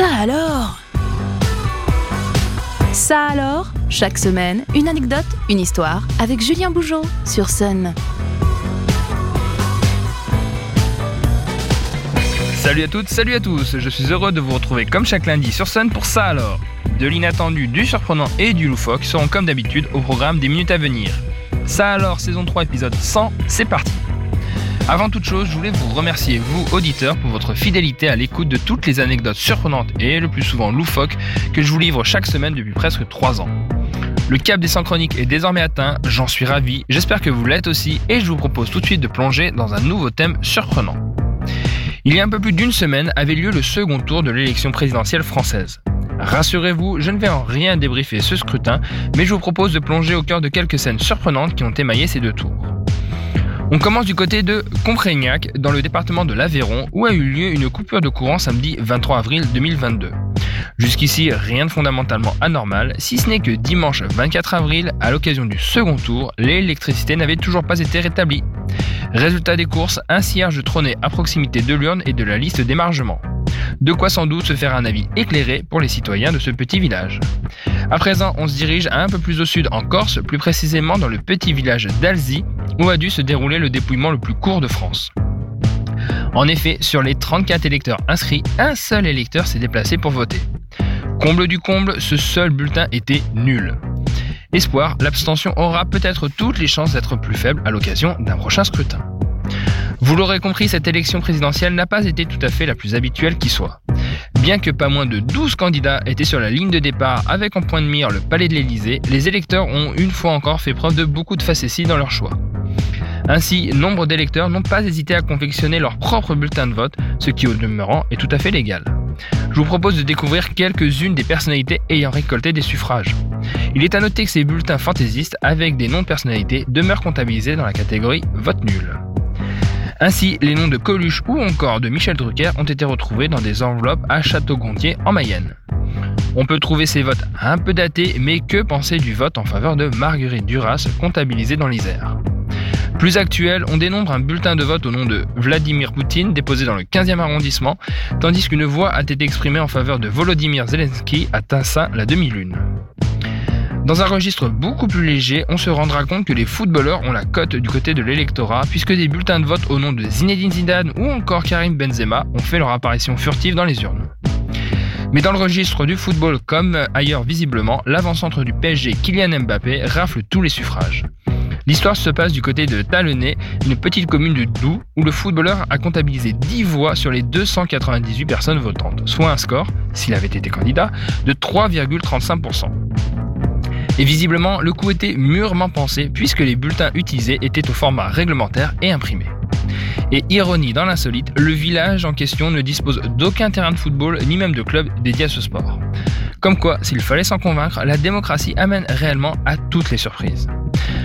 Ça alors? Ça alors? Chaque semaine, une anecdote, une histoire avec Julien Bougeot sur Sun. Salut à toutes, salut à tous, je suis heureux de vous retrouver comme chaque lundi sur Sun pour ça alors. De l'inattendu, du surprenant et du loufoque seront comme d'habitude au programme des minutes à venir. Ça alors, saison 3, épisode 100, c'est parti avant toute chose, je voulais vous remercier, vous, auditeurs, pour votre fidélité à l'écoute de toutes les anecdotes surprenantes et le plus souvent loufoques que je vous livre chaque semaine depuis presque 3 ans. Le cap des 100 chroniques est désormais atteint, j'en suis ravi, j'espère que vous l'êtes aussi et je vous propose tout de suite de plonger dans un nouveau thème surprenant. Il y a un peu plus d'une semaine avait lieu le second tour de l'élection présidentielle française. Rassurez-vous, je ne vais en rien débriefer ce scrutin, mais je vous propose de plonger au cœur de quelques scènes surprenantes qui ont émaillé ces deux tours. On commence du côté de Comprégnac, dans le département de l'Aveyron, où a eu lieu une coupure de courant samedi 23 avril 2022. Jusqu'ici, rien de fondamentalement anormal, si ce n'est que dimanche 24 avril, à l'occasion du second tour, l'électricité n'avait toujours pas été rétablie. Résultat des courses, un cierge trônait à proximité de l'urne et de la liste d'émargement. De quoi sans doute se faire un avis éclairé pour les citoyens de ce petit village. À présent, on se dirige un peu plus au sud en Corse, plus précisément dans le petit village d'Alzi, où a dû se dérouler le dépouillement le plus court de France. En effet, sur les 34 électeurs inscrits, un seul électeur s'est déplacé pour voter. Comble du comble, ce seul bulletin était nul. Espoir, l'abstention aura peut-être toutes les chances d'être plus faible à l'occasion d'un prochain scrutin. Vous l'aurez compris, cette élection présidentielle n'a pas été tout à fait la plus habituelle qui soit. Bien que pas moins de 12 candidats étaient sur la ligne de départ avec en point de mire le palais de l'Élysée, les électeurs ont une fois encore fait preuve de beaucoup de facéties dans leur choix. Ainsi, nombre d'électeurs n'ont pas hésité à confectionner leur propre bulletin de vote, ce qui au demeurant est tout à fait légal. Je vous propose de découvrir quelques-unes des personnalités ayant récolté des suffrages. Il est à noter que ces bulletins fantaisistes avec des noms de personnalités demeurent comptabilisés dans la catégorie vote nul. Ainsi, les noms de Coluche ou encore de Michel Drucker ont été retrouvés dans des enveloppes à Château-Gontier en Mayenne. On peut trouver ces votes un peu datés, mais que penser du vote en faveur de Marguerite Duras comptabilisé dans l'Isère? Plus actuel, on dénombre un bulletin de vote au nom de Vladimir Poutine déposé dans le 15e arrondissement, tandis qu'une voix a été exprimée en faveur de Volodymyr Zelensky à Tassin la demi-lune. Dans un registre beaucoup plus léger, on se rendra compte que les footballeurs ont la cote du côté de l'électorat, puisque des bulletins de vote au nom de Zinedine Zidane ou encore Karim Benzema ont fait leur apparition furtive dans les urnes. Mais dans le registre du football comme ailleurs visiblement, l'avant-centre du PSG Kylian Mbappé rafle tous les suffrages. L'histoire se passe du côté de Talonnais, une petite commune de Doubs, où le footballeur a comptabilisé 10 voix sur les 298 personnes votantes, soit un score, s'il avait été candidat, de 3,35%. Et visiblement, le coup était mûrement pensé puisque les bulletins utilisés étaient au format réglementaire et imprimé. Et ironie dans l'insolite, le village en question ne dispose d'aucun terrain de football ni même de club dédié à ce sport. Comme quoi, s'il fallait s'en convaincre, la démocratie amène réellement à toutes les surprises.